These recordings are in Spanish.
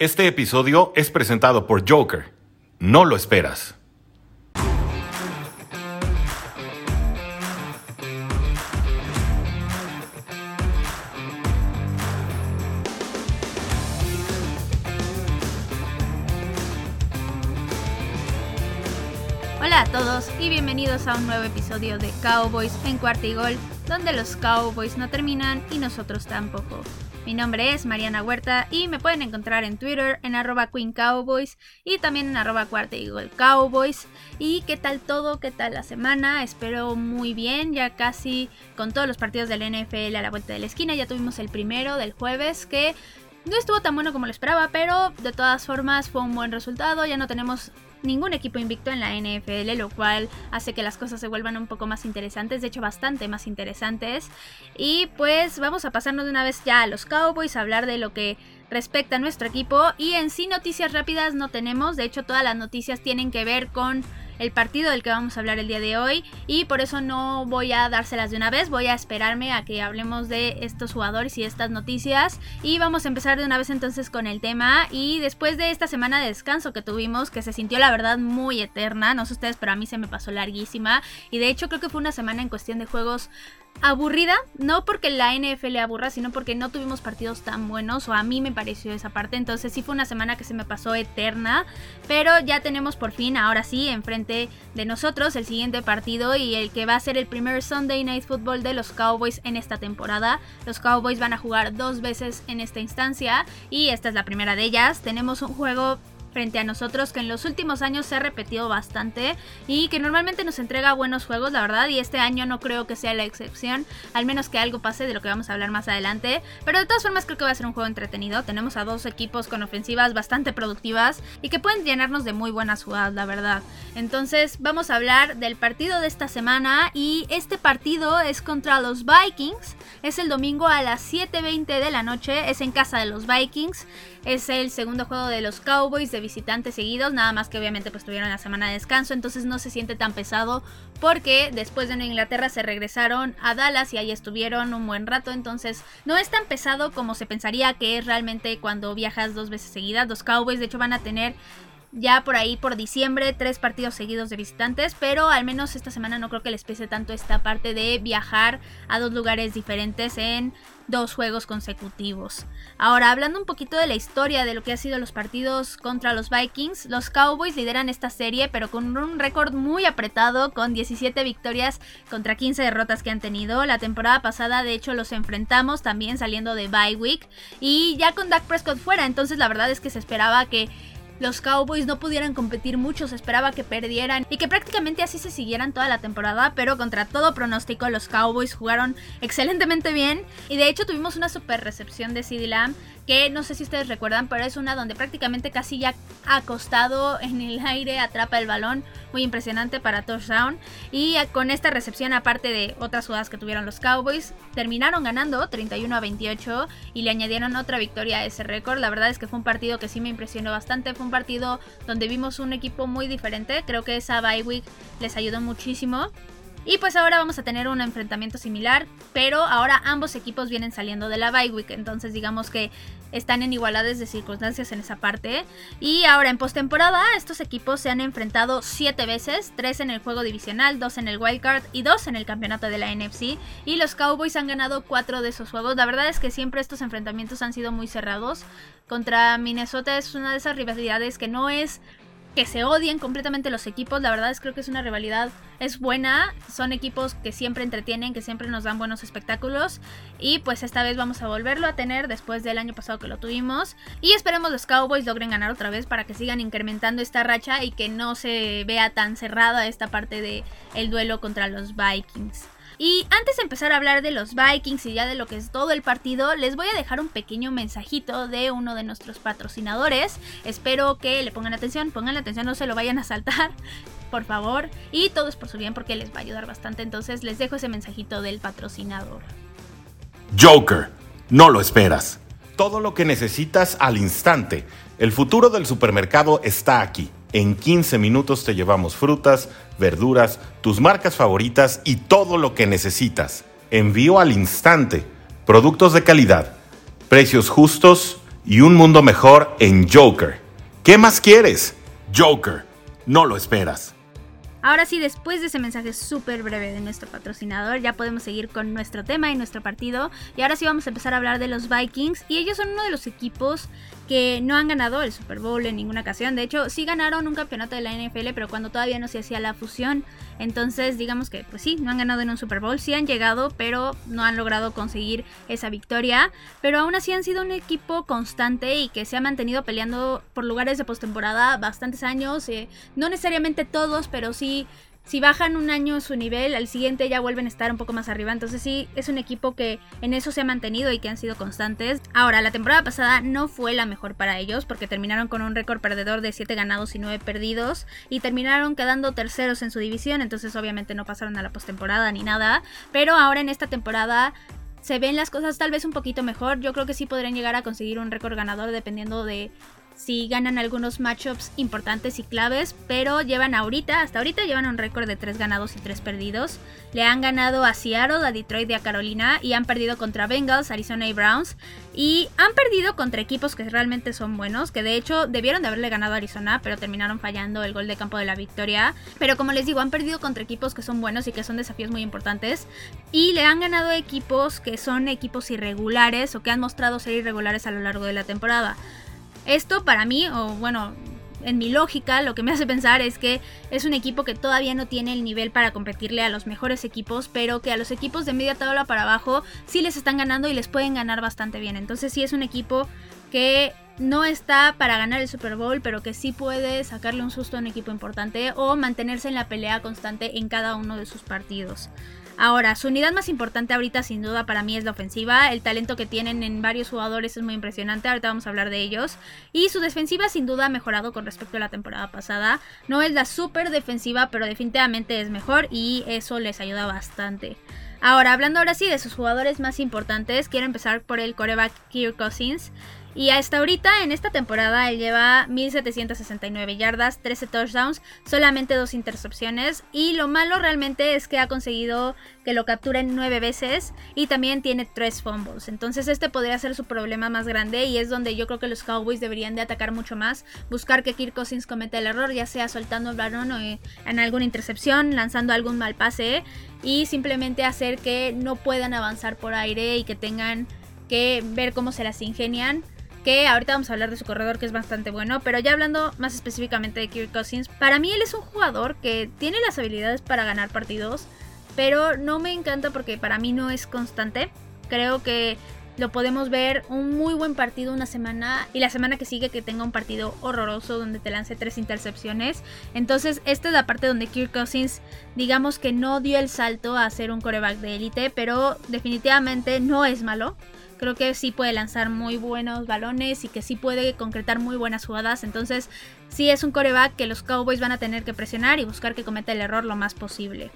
Este episodio es presentado por Joker. No lo esperas. Hola a todos y bienvenidos a un nuevo episodio de Cowboys en cuarta y gol, donde los Cowboys no terminan y nosotros tampoco. Mi nombre es Mariana Huerta y me pueden encontrar en Twitter en arroba Queen Cowboys y también en arroba cuarta Cowboys. ¿Y qué tal todo? ¿Qué tal la semana? Espero muy bien, ya casi con todos los partidos del NFL a la vuelta de la esquina. Ya tuvimos el primero del jueves que no estuvo tan bueno como lo esperaba, pero de todas formas fue un buen resultado. Ya no tenemos ningún equipo invicto en la NFL, lo cual hace que las cosas se vuelvan un poco más interesantes, de hecho bastante más interesantes. Y pues vamos a pasarnos de una vez ya a los Cowboys, a hablar de lo que respecta a nuestro equipo. Y en sí noticias rápidas no tenemos, de hecho todas las noticias tienen que ver con el partido del que vamos a hablar el día de hoy. Y por eso no voy a dárselas de una vez, voy a esperarme a que hablemos de estos jugadores y estas noticias. Y vamos a empezar de una vez entonces con el tema. Y después de esta semana de descanso que tuvimos que se sintió la verdad muy eterna, no sé ustedes pero a mí se me pasó larguísima. Y de hecho creo que fue una semana en cuestión de juegos aburrida, no porque la NFL aburra, sino porque no tuvimos partidos tan buenos, o a mí me pareció esa parte, entonces sí fue una semana que se me pasó eterna, pero ya tenemos por fin, ahora sí, enfrente de nosotros el siguiente partido y el que va a ser el primer Sunday Night Football de los Cowboys en esta temporada. Los Cowboys van a jugar dos veces en esta instancia y esta es la primera de ellas. Tenemos un juego frente a nosotros que en los últimos años se ha repetido bastante y que normalmente nos entrega buenos juegos, la verdad, y este año no creo que sea la excepción, al menos que algo pase de lo que vamos a hablar más adelante, pero de todas formas creo que va a ser un juego entretenido, tenemos a dos equipos con ofensivas bastante productivas y que pueden llenarnos de muy buenas jugadas, la verdad. Entonces vamos a hablar del partido de esta semana y este partido es contra los Vikings, es el domingo a las 7.20 de la noche, es en casa de los Vikings, es el segundo juego de los Cowboys de visitantes seguidos, nada más que obviamente pues tuvieron la semana de descanso, entonces no se siente tan pesado porque después de Inglaterra se regresaron a Dallas y ahí estuvieron un buen rato, entonces no es tan pesado como se pensaría que es realmente cuando viajas dos veces seguidas. Los Cowboys de hecho van a tener ya por ahí por diciembre tres partidos seguidos de visitantes, pero al menos esta semana no creo que les pese tanto esta parte de viajar a dos lugares diferentes en dos juegos consecutivos. Ahora, hablando un poquito de la historia de lo que ha sido los partidos contra los Vikings, los Cowboys lideran esta serie, pero con un récord muy apretado, con 17 victorias contra 15 derrotas que han tenido. La temporada pasada, de hecho, los enfrentamos también saliendo de bye week y ya con Dak Prescott fuera, entonces la verdad es que se esperaba que los Cowboys no pudieran competir mucho, se esperaba que perdieran y que prácticamente así se siguieran toda la temporada, pero contra todo pronóstico los Cowboys jugaron excelentemente bien y de hecho tuvimos una super recepción de CD Lamb que no sé si ustedes recuerdan, pero es una donde prácticamente casi ya acostado en el aire atrapa el balón, muy impresionante para touchdown. Y con esta recepción, aparte de otras jugadas que tuvieron los Cowboys, terminaron ganando 31 a 28 y le añadieron otra victoria a ese récord. La verdad es que fue un partido que sí me impresionó bastante, fue un partido donde vimos un equipo muy diferente, creo que esa bye week les ayudó muchísimo. Y pues ahora vamos a tener un enfrentamiento similar, pero ahora ambos equipos vienen saliendo de la bye week, entonces digamos que están en igualdades de circunstancias en esa parte. Y ahora en postemporada estos equipos se han enfrentado 7 veces, 3 en el juego divisional, 2 en el wildcard y 2 en el campeonato de la NFC. Y los Cowboys han ganado 4 de esos juegos. La verdad es que siempre estos enfrentamientos han sido muy cerrados. Contra Minnesota es una de esas rivalidades que no es que se odien completamente los equipos. La verdad es creo que es una rivalidad, es buena. Son equipos que siempre entretienen, que siempre nos dan buenos espectáculos. Y pues esta vez vamos a volverlo a tener después del año pasado que lo tuvimos. Y esperemos los Cowboys logren ganar otra vez para que sigan incrementando esta racha y que no se vea tan cerrada esta parte del el duelo contra los Vikings. Y antes de empezar a hablar de los Vikings y ya de lo que es todo el partido, les voy a dejar un pequeño mensajito de uno de nuestros patrocinadores. Espero que le pongan atención, pongan atención, no se lo vayan a saltar, por favor. Y todo es por su bien porque les va a ayudar bastante. Entonces les dejo ese mensajito del patrocinador. Joker, no lo esperas. Todo lo que necesitas al instante. El futuro del supermercado está aquí. En 15 minutos te llevamos frutas, verduras, tus marcas favoritas y todo lo que necesitas. Envío al instante. Productos de calidad. Precios justos y un mundo mejor en Joker. ¿Qué más quieres? Joker, no lo esperas. Ahora sí, después de ese mensaje súper breve de nuestro patrocinador, ya podemos seguir con nuestro tema y nuestro partido. Y ahora sí vamos a empezar a hablar de los Vikings. Y ellos son uno de los equipos que no han ganado el Super Bowl en ninguna ocasión. De hecho, sí ganaron un campeonato de la NFL, pero cuando todavía no se hacía la fusión. Entonces, digamos que, pues sí, no han ganado en un Super Bowl. Sí han llegado, pero no han logrado conseguir esa victoria. Pero aún así han sido un equipo constante y que se ha mantenido peleando por lugares de postemporada bastantes años. Eh, no necesariamente todos, pero sí si bajan un año su nivel, al siguiente ya vuelven a estar un poco más arriba. Entonces sí, es un equipo que en eso se ha mantenido y que han sido constantes. Ahora, la temporada pasada no fue la mejor para ellos porque terminaron con un récord perdedor de 7 ganados y 9 perdidos y terminaron quedando terceros en su división. Entonces obviamente no pasaron a la postemporada ni nada. Pero ahora en esta temporada se ven las cosas tal vez un poquito mejor. Yo creo que sí podrían llegar a conseguir un récord ganador dependiendo de si ganan algunos matchups importantes y claves, pero llevan ahorita, hasta ahorita llevan un récord de 3 ganados y 3 perdidos. Le han ganado a Seattle, a Detroit y a Carolina y han perdido contra Bengals, Arizona y Browns. Y han perdido contra equipos que realmente son buenos, que de hecho debieron de haberle ganado a Arizona, pero terminaron fallando el gol de campo de la victoria. Pero como les digo, han perdido contra equipos que son buenos y que son desafíos muy importantes. Y le han ganado equipos que son equipos irregulares o que han mostrado ser irregulares a lo largo de la temporada. Esto para mí, o bueno, en mi lógica, lo que me hace pensar es que es un equipo que todavía no tiene el nivel para competirle a los mejores equipos, pero que a los equipos de media tabla para abajo sí les están ganando y les pueden ganar bastante bien. Entonces sí es un equipo que no está para ganar el Super Bowl, pero que sí puede sacarle un susto a un equipo importante o mantenerse en la pelea constante en cada uno de sus partidos. Ahora, su unidad más importante ahorita sin duda para mí es la ofensiva. El talento que tienen en varios jugadores es muy impresionante. Ahorita vamos a hablar de ellos. Y su defensiva sin duda ha mejorado con respecto a la temporada pasada. No es la super defensiva, pero definitivamente es mejor y eso les ayuda bastante. Ahora, hablando ahora sí de sus jugadores más importantes, quiero empezar por el coreback Kirk Cousins. Y hasta ahorita, en esta temporada, él lleva 1769 yardas, 13 touchdowns, solamente dos intercepciones. Y lo malo realmente es que ha conseguido que lo capturen nueve veces y también tiene tres fumbles. Entonces este podría ser su problema más grande y es donde yo creo que los Cowboys deberían de atacar mucho más, buscar que Kirk Cousins cometa el error, ya sea soltando el balón o en alguna intercepción, lanzando algún mal pase y simplemente hacer que no puedan avanzar por aire y que tengan que ver cómo se las ingenian que ahorita vamos a hablar de su corredor que es bastante bueno, pero ya hablando más específicamente de Kirk Cousins, para mí él es un jugador que tiene las habilidades para ganar partidos, pero no me encanta porque para mí no es constante. Creo que lo podemos ver un muy buen partido una semana y la semana que sigue que tenga un partido horroroso donde te lance tres intercepciones. Entonces, esta es la parte donde Kirk Cousins, digamos que no dio el salto a ser un coreback de élite, pero definitivamente no es malo. Creo que sí puede lanzar muy buenos balones y que sí puede concretar muy buenas jugadas. Entonces, sí es un coreback que los Cowboys van a tener que presionar y buscar que cometa el error lo más posible.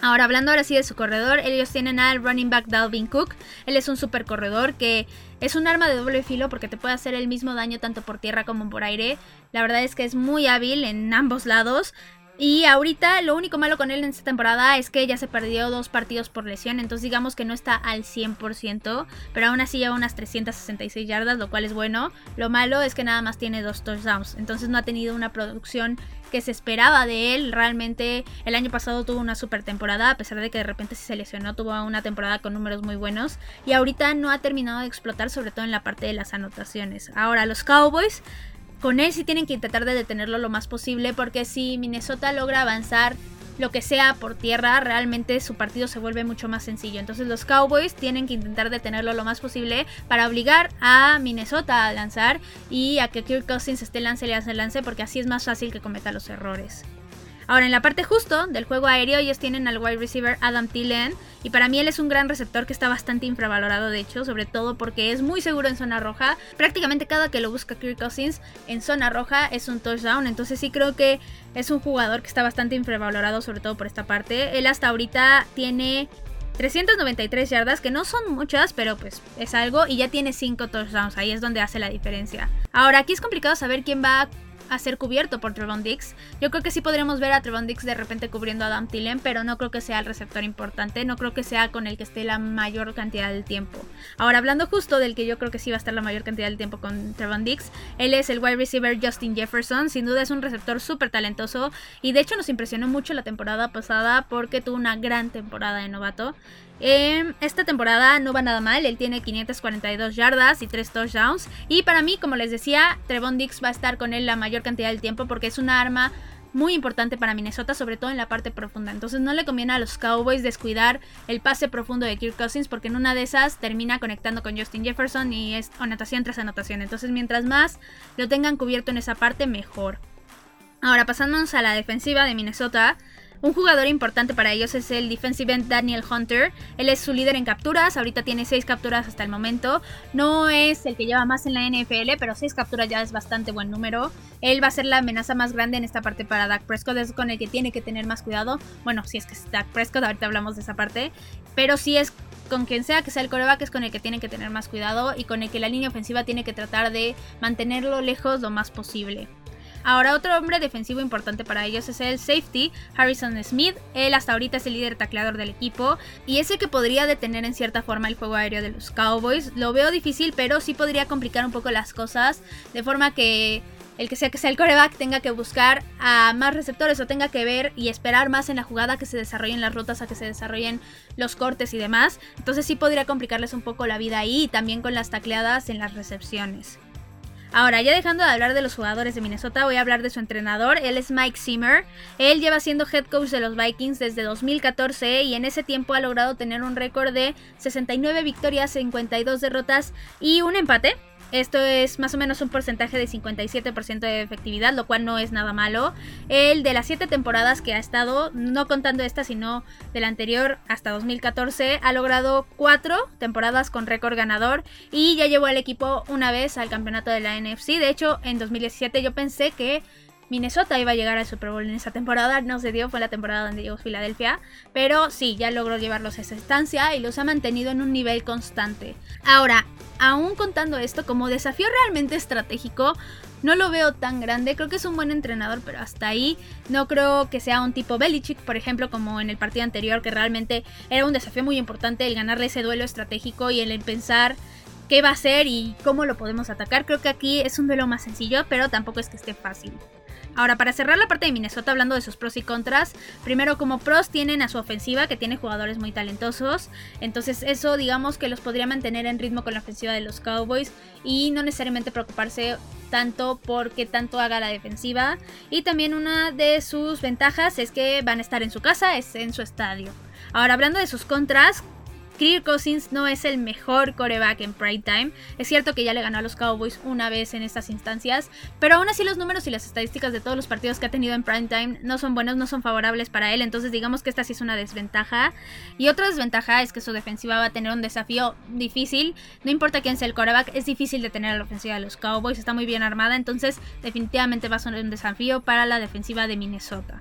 Ahora, hablando ahora sí de su corredor, ellos tienen al running back Dalvin Cook. Él es un super corredor que es un arma de doble filo porque te puede hacer el mismo daño tanto por tierra como por aire. La verdad es que es muy hábil en ambos lados. Y ahorita lo único malo con él en esta temporada es que ya se perdió dos partidos por lesión, entonces digamos que no está al 100%, pero aún así lleva unas 366 yardas, lo cual es bueno. Lo malo es que nada más tiene dos touchdowns, entonces no ha tenido una producción que se esperaba de él. Realmente el año pasado tuvo una super temporada, a pesar de que de repente se lesionó, tuvo una temporada con números muy buenos y ahorita no ha terminado de explotar, sobre todo en la parte de las anotaciones. Ahora los Cowboys con él sí tienen que intentar de detenerlo lo más posible porque si Minnesota logra avanzar lo que sea por tierra, realmente su partido se vuelve mucho más sencillo. Entonces los Cowboys tienen que intentar detenerlo lo más posible para obligar a Minnesota a lanzar y a que Kirk Cousins esté lance lance lance porque así es más fácil que cometa los errores. Ahora, en la parte justo del juego aéreo, ellos tienen al wide receiver Adam Thielen. Y para mí él es un gran receptor que está bastante infravalorado, de hecho, sobre todo porque es muy seguro en zona roja. Prácticamente cada que lo busca Kirk Cousins en zona roja es un touchdown. Entonces sí creo que es un jugador que está bastante infravalorado, sobre todo por esta parte. Él hasta ahorita tiene 393 yardas, que no son muchas, pero pues es algo. Y ya tiene 5 touchdowns. Ahí es donde hace la diferencia. Ahora, aquí es complicado saber quién va a ser cubierto por Trevon Dix. Yo creo que sí podríamos ver a Trevon Dix de repente cubriendo a Adam Tillen, pero no creo que sea el receptor importante, no creo que sea con el que esté la mayor cantidad del tiempo. Ahora, hablando justo del que yo creo que sí va a estar la mayor cantidad del tiempo con Trevon Dix, él es el wide receiver Justin Jefferson, sin duda es un receptor súper talentoso y de hecho nos impresionó mucho la temporada pasada porque tuvo una gran temporada de novato. Eh, esta temporada no va nada mal, él tiene 542 yardas y 3 touchdowns. Y para mí, como les decía, Trevon Dix va a estar con él la mayor cantidad del tiempo porque es una arma muy importante para Minnesota, sobre todo en la parte profunda. Entonces no le conviene a los Cowboys descuidar el pase profundo de Kirk Cousins porque en una de esas termina conectando con Justin Jefferson y es anotación tras anotación. Entonces mientras más lo tengan cubierto en esa parte, mejor. Ahora pasándonos a la defensiva de Minnesota. Un jugador importante para ellos es el defensive end Daniel Hunter. Él es su líder en capturas, ahorita tiene 6 capturas hasta el momento. No es el que lleva más en la NFL, pero 6 capturas ya es bastante buen número. Él va a ser la amenaza más grande en esta parte para Dak Prescott, es con el que tiene que tener más cuidado. Bueno, si es que es Dak Prescott, ahorita hablamos de esa parte. Pero si es con quien sea que sea el coreback es con el que tiene que tener más cuidado y con el que la línea ofensiva tiene que tratar de mantenerlo lejos lo más posible. Ahora otro hombre defensivo importante para ellos es el safety Harrison Smith. Él hasta ahorita es el líder tacleador del equipo y ese que podría detener en cierta forma el juego aéreo de los Cowboys. Lo veo difícil, pero sí podría complicar un poco las cosas de forma que el que sea que sea el coreback tenga que buscar a más receptores o tenga que ver y esperar más en la jugada que se desarrollen las rutas, a que se desarrollen los cortes y demás. Entonces sí podría complicarles un poco la vida ahí también con las tacleadas en las recepciones. Ahora, ya dejando de hablar de los jugadores de Minnesota, voy a hablar de su entrenador. Él es Mike Zimmer. Él lleva siendo head coach de los Vikings desde 2014 y en ese tiempo ha logrado tener un récord de 69 victorias, 52 derrotas y un empate. Esto es más o menos un porcentaje de 57% de efectividad, lo cual no es nada malo. El de las 7 temporadas que ha estado, no contando esta, sino de la anterior hasta 2014, ha logrado 4 temporadas con récord ganador y ya llevó al equipo una vez al campeonato de la NFC. De hecho, en 2017 yo pensé que Minnesota iba a llegar al Super Bowl en esa temporada, no se dio, fue la temporada donde llegó Filadelfia, pero sí, ya logró llevarlos a esa estancia y los ha mantenido en un nivel constante. Ahora, aún contando esto como desafío realmente estratégico, no lo veo tan grande, creo que es un buen entrenador, pero hasta ahí no creo que sea un tipo Belichick, por ejemplo, como en el partido anterior, que realmente era un desafío muy importante el ganarle ese duelo estratégico y el pensar qué va a hacer y cómo lo podemos atacar. Creo que aquí es un duelo más sencillo, pero tampoco es que esté fácil. Ahora, para cerrar la parte de Minnesota hablando de sus pros y contras, primero como pros tienen a su ofensiva que tiene jugadores muy talentosos, entonces eso digamos que los podría mantener en ritmo con la ofensiva de los Cowboys y no necesariamente preocuparse tanto porque tanto haga la defensiva. Y también una de sus ventajas es que van a estar en su casa, es en su estadio. Ahora, hablando de sus contras, Kirk Cousins no es el mejor coreback en prime time. Es cierto que ya le ganó a los Cowboys una vez en estas instancias, pero aún así los números y las estadísticas de todos los partidos que ha tenido en prime time no son buenos, no son favorables para él. Entonces digamos que esta sí es una desventaja. Y otra desventaja es que su defensiva va a tener un desafío difícil. No importa quién sea el coreback, es difícil de tener a la ofensiva de los Cowboys. Está muy bien armada, entonces definitivamente va a ser un desafío para la defensiva de Minnesota.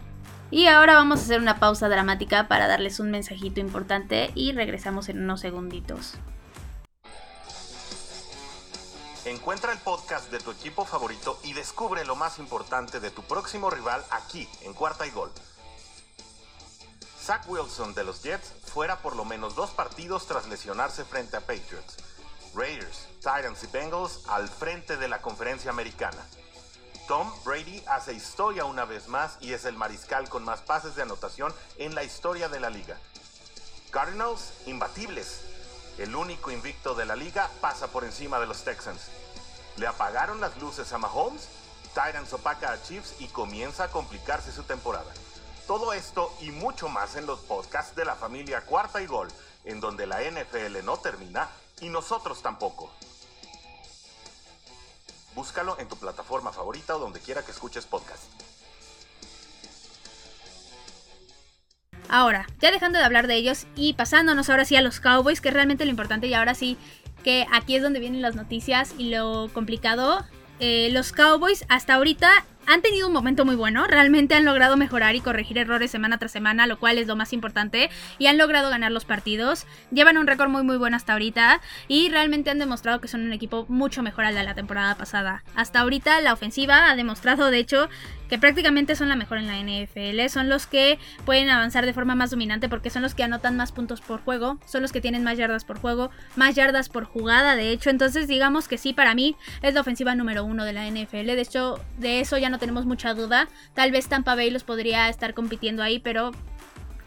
Y ahora vamos a hacer una pausa dramática para darles un mensajito importante y regresamos en unos segunditos. Encuentra el podcast de tu equipo favorito y descubre lo más importante de tu próximo rival aquí, en Cuarta y Gol. Zach Wilson de los Jets fuera por lo menos dos partidos tras lesionarse frente a Patriots. Raiders, Titans y Bengals al frente de la conferencia americana. Tom Brady hace historia una vez más y es el mariscal con más pases de anotación en la historia de la liga. Cardinals, imbatibles. El único invicto de la liga pasa por encima de los Texans. Le apagaron las luces a Mahomes, Titans opaca a Chiefs y comienza a complicarse su temporada. Todo esto y mucho más en los podcasts de la familia Cuarta y Gol, en donde la NFL no termina y nosotros tampoco. Búscalo en tu plataforma favorita o donde quiera que escuches podcast. Ahora, ya dejando de hablar de ellos y pasándonos ahora sí a los Cowboys, que es realmente lo importante y ahora sí que aquí es donde vienen las noticias y lo complicado. Eh, los Cowboys hasta ahorita han tenido un momento muy bueno, realmente han logrado mejorar y corregir errores semana tras semana, lo cual es lo más importante, y han logrado ganar los partidos, llevan un récord muy muy bueno hasta ahorita y realmente han demostrado que son un equipo mucho mejor al de la temporada pasada. Hasta ahorita la ofensiva ha demostrado de hecho que prácticamente son la mejor en la NFL, son los que pueden avanzar de forma más dominante porque son los que anotan más puntos por juego, son los que tienen más yardas por juego, más yardas por jugada, de hecho, entonces digamos que sí, para mí es la ofensiva número uno de la NFL, de hecho, de eso ya no tenemos mucha duda, tal vez Tampa Bay los podría estar compitiendo ahí, pero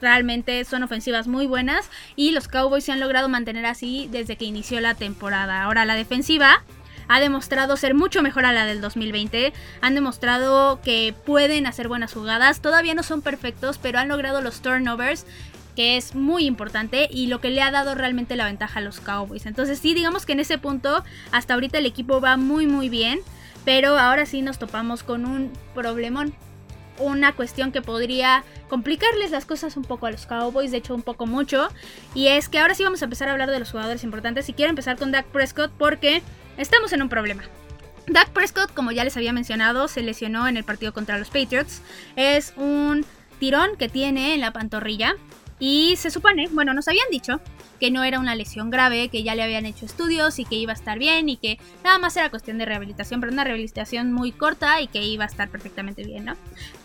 realmente son ofensivas muy buenas y los Cowboys se han logrado mantener así desde que inició la temporada. Ahora la defensiva ha demostrado ser mucho mejor a la del 2020. Han demostrado que pueden hacer buenas jugadas. Todavía no son perfectos, pero han logrado los turnovers que es muy importante y lo que le ha dado realmente la ventaja a los Cowboys. Entonces sí, digamos que en ese punto hasta ahorita el equipo va muy muy bien, pero ahora sí nos topamos con un problemón. Una cuestión que podría complicarles las cosas un poco a los Cowboys, de hecho un poco mucho. Y es que ahora sí vamos a empezar a hablar de los jugadores importantes. Y quiero empezar con Dak Prescott porque estamos en un problema. Dak Prescott, como ya les había mencionado, se lesionó en el partido contra los Patriots. Es un tirón que tiene en la pantorrilla. Y se supone, bueno, nos habían dicho que no era una lesión grave, que ya le habían hecho estudios y que iba a estar bien y que nada más era cuestión de rehabilitación, pero una rehabilitación muy corta y que iba a estar perfectamente bien, ¿no?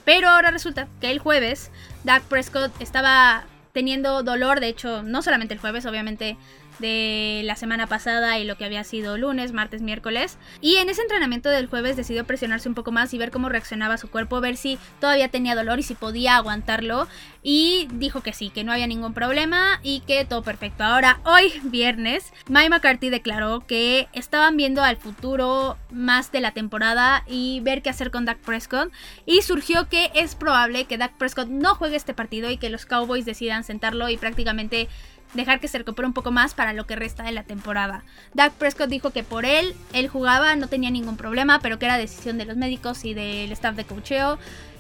Pero ahora resulta que el jueves Dak Prescott estaba teniendo dolor, de hecho, no solamente el jueves, obviamente de la semana pasada y lo que había sido lunes, martes, miércoles. Y en ese entrenamiento del jueves decidió presionarse un poco más y ver cómo reaccionaba su cuerpo, ver si todavía tenía dolor y si podía aguantarlo. Y dijo que sí, que no había ningún problema y que todo perfecto. Ahora, hoy viernes, Mike McCarthy declaró que estaban viendo al futuro más de la temporada y ver qué hacer con Dak Prescott. Y surgió que es probable que Dak Prescott no juegue este partido y que los Cowboys decidan sentarlo y prácticamente dejar que se recupere un poco más para lo que resta de la temporada. Dak Prescott dijo que por él, él jugaba, no tenía ningún problema, pero que era decisión de los médicos y del staff de cocheo.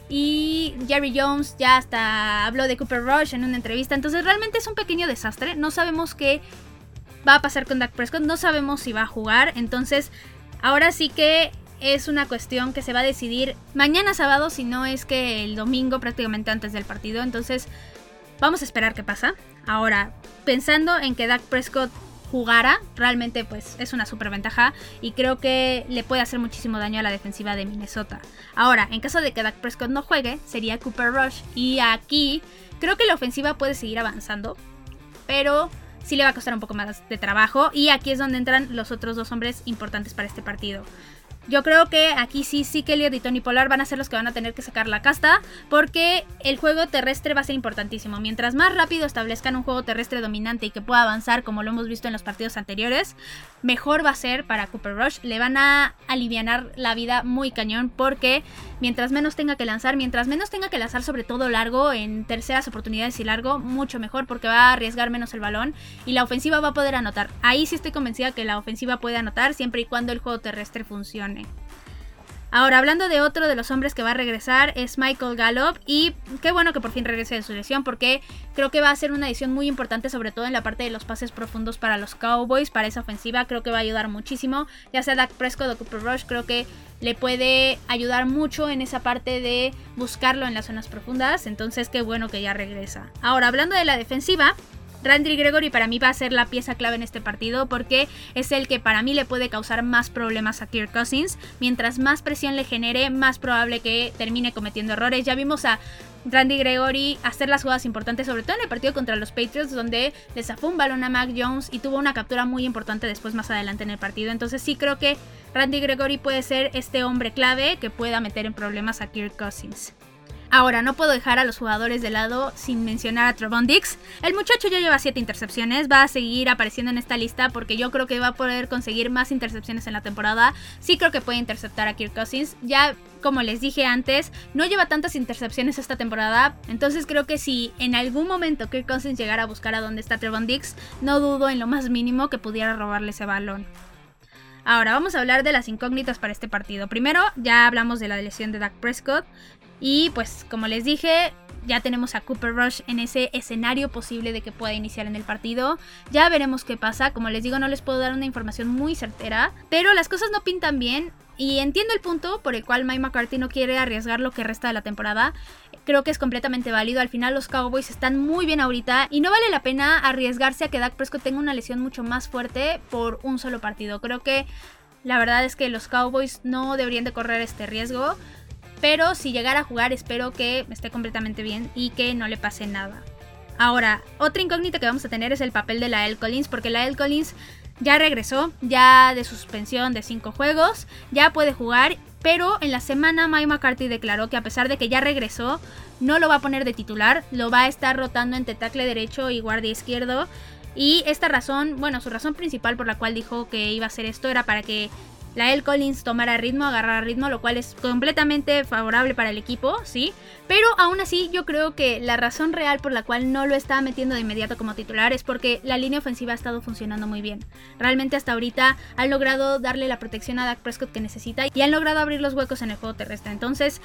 Y Jerry Jones ya hasta habló de Cooper Rush en una entrevista. Entonces realmente es un pequeño desastre. No sabemos qué va a pasar con Dak Prescott. No sabemos si va a jugar. Entonces ahora sí que es una cuestión que se va a decidir mañana sábado, si no es que el domingo prácticamente antes del partido. Entonces vamos a esperar qué pasa. Ahora, pensando en que Dak Prescott jugara, realmente pues es una super ventaja y creo que le puede hacer muchísimo daño a la defensiva de Minnesota. Ahora, en caso de que Dak Prescott no juegue, sería Cooper Rush y aquí creo que la ofensiva puede seguir avanzando, pero sí le va a costar un poco más de trabajo y aquí es donde entran los otros dos hombres importantes para este partido. Yo creo que aquí sí, sí Elliot y Tony Polar van a ser los que van a tener que sacar la casta porque el juego terrestre va a ser importantísimo. Mientras más rápido establezcan un juego terrestre dominante y que pueda avanzar como lo hemos visto en los partidos anteriores, mejor va a ser para Cooper Rush. Le van a aliviar la vida muy cañón porque mientras menos tenga que lanzar, mientras menos tenga que lanzar sobre todo largo, en terceras oportunidades y largo, mucho mejor porque va a arriesgar menos el balón y la ofensiva va a poder anotar. Ahí sí estoy convencida que la ofensiva puede anotar siempre y cuando el juego terrestre funcione. Ahora, hablando de otro de los hombres que va a regresar, es Michael Gallup. Y qué bueno que por fin regrese de su lesión, porque creo que va a ser una edición muy importante, sobre todo en la parte de los pases profundos para los Cowboys, para esa ofensiva. Creo que va a ayudar muchísimo. Ya sea Dak Prescott o Cooper Rush, creo que le puede ayudar mucho en esa parte de buscarlo en las zonas profundas. Entonces, qué bueno que ya regresa. Ahora, hablando de la defensiva. Randy Gregory para mí va a ser la pieza clave en este partido porque es el que para mí le puede causar más problemas a Kirk Cousins. Mientras más presión le genere, más probable que termine cometiendo errores. Ya vimos a Randy Gregory hacer las jugadas importantes, sobre todo en el partido contra los Patriots, donde le zafó un balón a Mac Jones y tuvo una captura muy importante después más adelante en el partido. Entonces sí creo que Randy Gregory puede ser este hombre clave que pueda meter en problemas a Kirk Cousins. Ahora, no puedo dejar a los jugadores de lado sin mencionar a Trevon Dix. El muchacho ya lleva 7 intercepciones, va a seguir apareciendo en esta lista porque yo creo que va a poder conseguir más intercepciones en la temporada. Sí creo que puede interceptar a Kirk Cousins. Ya, como les dije antes, no lleva tantas intercepciones esta temporada. Entonces creo que si en algún momento Kirk Cousins llegara a buscar a dónde está Trevon Dix, no dudo en lo más mínimo que pudiera robarle ese balón. Ahora vamos a hablar de las incógnitas para este partido. Primero, ya hablamos de la lesión de Dak Prescott. Y pues como les dije, ya tenemos a Cooper Rush en ese escenario posible de que pueda iniciar en el partido. Ya veremos qué pasa. Como les digo, no les puedo dar una información muy certera. Pero las cosas no pintan bien Y entiendo el punto por el cual Mike McCarthy no quiere arriesgar lo que resta de la temporada. Creo que es completamente válido. Al final los Cowboys están muy bien ahorita y no vale la pena arriesgarse a que Dak Prescott tenga una lesión mucho más fuerte por un solo partido. Creo que la verdad es que los Cowboys no deberían de correr este riesgo. Pero si llegara a jugar espero que esté completamente bien y que no le pase nada. Ahora, otra incógnita que vamos a tener es el papel de la L. Collins, porque la L. Collins ya regresó, ya de suspensión de 5 juegos, ya puede jugar, pero en la semana Mike McCarthy declaró que a pesar de que ya regresó, no lo va a poner de titular, lo va a estar rotando entre tackle derecho y guardia izquierdo. Y esta razón, bueno, su razón principal por la cual dijo que iba a hacer esto era para que la El Collins tomará ritmo, agarrará ritmo, lo cual es completamente favorable para el equipo, ¿sí? Pero aún así yo creo que la razón real por la cual no lo está metiendo de inmediato como titular es porque la línea ofensiva ha estado funcionando muy bien. Realmente hasta ahorita han logrado darle la protección a Dak Prescott que necesita y han logrado abrir los huecos en el juego terrestre. Entonces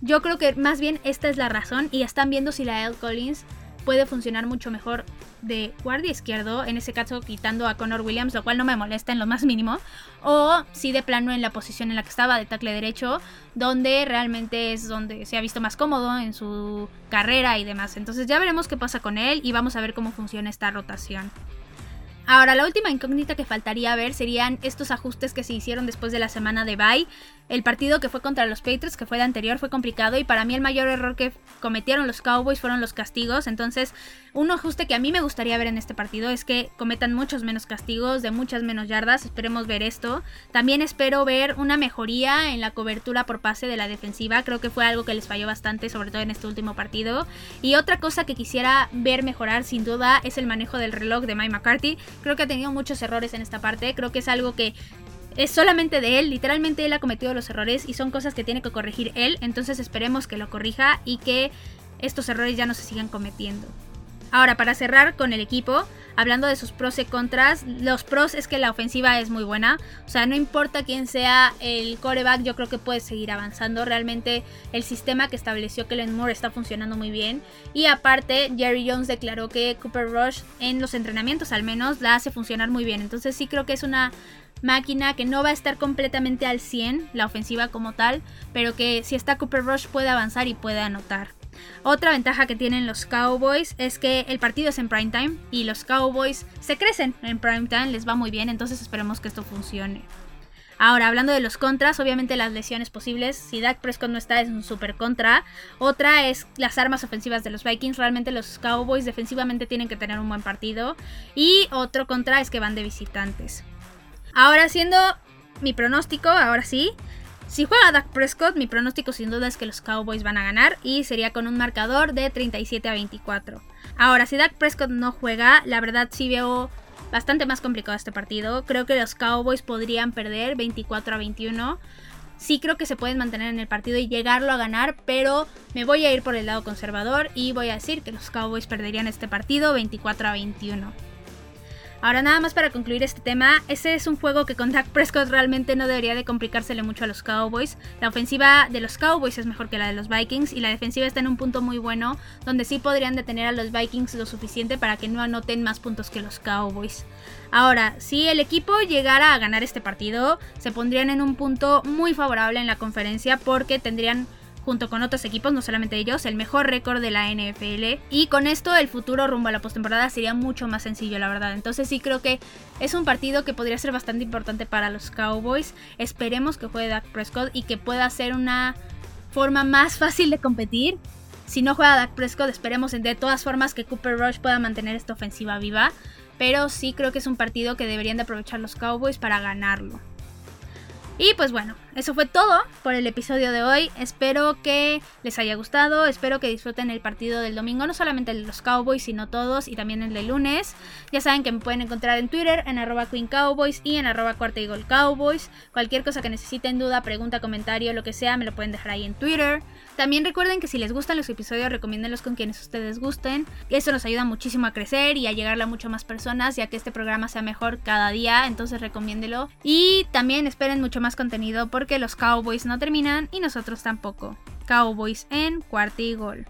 yo creo que más bien esta es la razón y están viendo si la El Collins puede funcionar mucho mejor de guardia izquierdo, en ese caso quitando a Connor Williams, lo cual no me molesta en lo más mínimo, o si de plano en la posición en la que estaba de tackle derecho, donde realmente es donde se ha visto más cómodo en su carrera y demás. Entonces ya veremos qué pasa con él y vamos a ver cómo funciona esta rotación. Ahora, la última incógnita que faltaría ver serían estos ajustes que se hicieron después de la semana de bye. El partido que fue contra los Patriots, que fue de anterior, fue complicado y para mí el mayor error que cometieron los Cowboys fueron los castigos. Entonces, un ajuste que a mí me gustaría ver en este partido es que cometan muchos menos castigos, de muchas menos yardas. Esperemos ver esto. También espero ver una mejoría en la cobertura por pase de la defensiva. Creo que fue algo que les falló bastante, sobre todo en este último partido. Y otra cosa que quisiera ver mejorar, sin duda, es el manejo del reloj de Mike McCarthy. Creo que ha tenido muchos errores en esta parte. Creo que es algo que es solamente de él, literalmente él ha cometido los errores y son cosas que tiene que corregir él, entonces esperemos que lo corrija y que estos errores ya no se sigan cometiendo. Ahora, para cerrar con el equipo, hablando de sus pros y contras, los pros es que la ofensiva es muy buena. O sea, no importa quién sea el coreback, yo creo que puede seguir avanzando. Realmente el sistema que estableció Kellen Moore está funcionando muy bien. Y aparte, Jerry Jones declaró que Cooper Rush en los entrenamientos al menos la hace funcionar muy bien. Entonces sí creo que es una máquina que no va a estar completamente al 100, la ofensiva como tal, pero que si está Cooper Rush puede avanzar y puede anotar. Otra ventaja que tienen los Cowboys es que el partido es en prime time y los Cowboys se crecen en prime time, les va muy bien, entonces esperemos que esto funcione. Ahora, hablando de los contras, obviamente las lesiones posibles. Si Dak Prescott no está, es un super contra. Otra es las armas ofensivas de los Vikings. Realmente los Cowboys defensivamente tienen que tener un buen partido. Y otro contra es que van de visitantes. Ahora, siendo mi pronóstico, ahora sí. Si juega Dak Prescott, mi pronóstico sin duda es que los Cowboys van a ganar y sería con un marcador de 37 a 24. Ahora, si Dak Prescott no juega, la verdad sí veo bastante más complicado este partido. Creo que los Cowboys podrían perder 24 a 21. Sí creo que se pueden mantener en el partido y llegarlo a ganar, pero me voy a ir por el lado conservador y voy a decir que los Cowboys perderían este partido 24 a 21. Ahora nada más para concluir este tema, ese es un juego que con Dak Prescott realmente no debería de complicársele mucho a los Cowboys. La ofensiva de los Cowboys es mejor que la de los Vikings y la defensiva está en un punto muy bueno donde sí podrían detener a los Vikings lo suficiente para que no anoten más puntos que los Cowboys. Ahora, si el equipo llegara a ganar este partido, se pondrían en un punto muy favorable en la conferencia porque tendrían junto con otros equipos, no solamente ellos, el mejor récord de la NFL. Y con esto el futuro rumbo a la postemporada sería mucho más sencillo, la verdad. Entonces sí creo que es un partido que podría ser bastante importante para los Cowboys. Esperemos que juegue Dak Prescott y que pueda ser una forma más fácil de competir. Si no juega Dak Prescott, esperemos de todas formas que Cooper Rush pueda mantener esta ofensiva viva. Pero sí creo que es un partido que deberían de aprovechar los Cowboys para ganarlo. Y pues bueno, eso fue todo por el episodio de hoy. Espero que les haya gustado, espero que disfruten el partido del domingo, no solamente el de los Cowboys, sino todos y también el de lunes. Ya saben que me pueden encontrar en Twitter, en arroba Queen Cowboys y en arroba Cuarta Cowboys. Cualquier cosa que necesiten, duda, pregunta, comentario, lo que sea, me lo pueden dejar ahí en Twitter. También recuerden que si les gustan los episodios, recomiéndenlos con quienes ustedes gusten. Eso nos ayuda muchísimo a crecer y a llegarle a mucho más personas, ya que este programa sea mejor cada día, entonces recomiéndelo. Y también esperen mucho más contenido porque los Cowboys no terminan y nosotros tampoco. Cowboys en cuarta y gol.